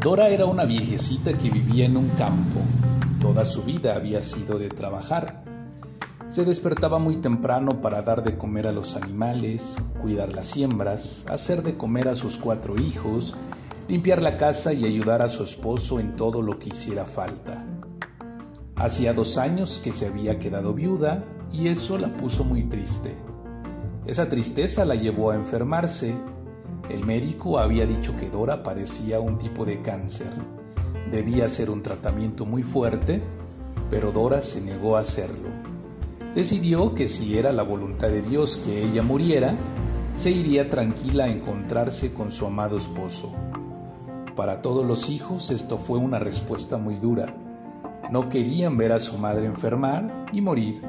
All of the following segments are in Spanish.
Dora era una viejecita que vivía en un campo. Toda su vida había sido de trabajar. Se despertaba muy temprano para dar de comer a los animales, cuidar las siembras, hacer de comer a sus cuatro hijos, limpiar la casa y ayudar a su esposo en todo lo que hiciera falta. Hacía dos años que se había quedado viuda y eso la puso muy triste. Esa tristeza la llevó a enfermarse. El médico había dicho que Dora padecía un tipo de cáncer. Debía hacer un tratamiento muy fuerte, pero Dora se negó a hacerlo. Decidió que si era la voluntad de Dios que ella muriera, se iría tranquila a encontrarse con su amado esposo. Para todos los hijos esto fue una respuesta muy dura. No querían ver a su madre enfermar y morir,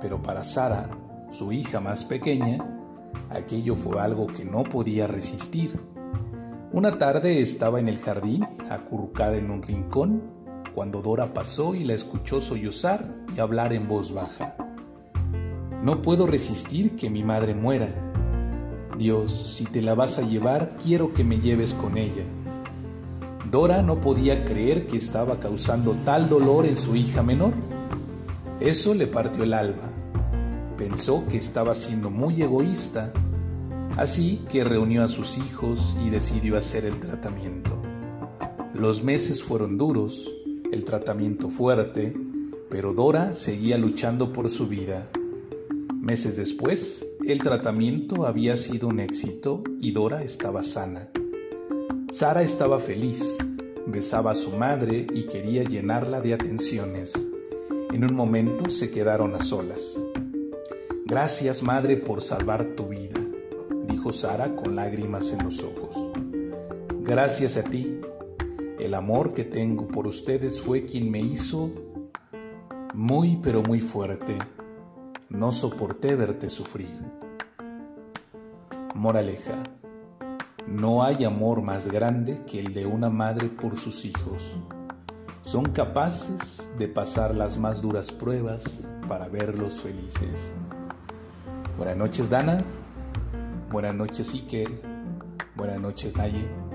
pero para Sara, su hija más pequeña, aquello fue algo que no podía resistir. Una tarde estaba en el jardín, acurrucada en un rincón, cuando Dora pasó y la escuchó sollozar y hablar en voz baja. No puedo resistir que mi madre muera. Dios, si te la vas a llevar, quiero que me lleves con ella. Dora no podía creer que estaba causando tal dolor en su hija menor. Eso le partió el alma. Pensó que estaba siendo muy egoísta, así que reunió a sus hijos y decidió hacer el tratamiento. Los meses fueron duros, el tratamiento fuerte, pero Dora seguía luchando por su vida. Meses después, el tratamiento había sido un éxito y Dora estaba sana. Sara estaba feliz, besaba a su madre y quería llenarla de atenciones. En un momento se quedaron a solas. Gracias, madre, por salvar tu vida, dijo Sara con lágrimas en los ojos. Gracias a ti. El amor que tengo por ustedes fue quien me hizo muy pero muy fuerte. No soporté verte sufrir. Moraleja. No hay amor más grande que el de una madre por sus hijos. Son capaces de pasar las más duras pruebas para verlos felices. Buenas noches, Dana. Buenas noches, Iker. Buenas noches, Naye.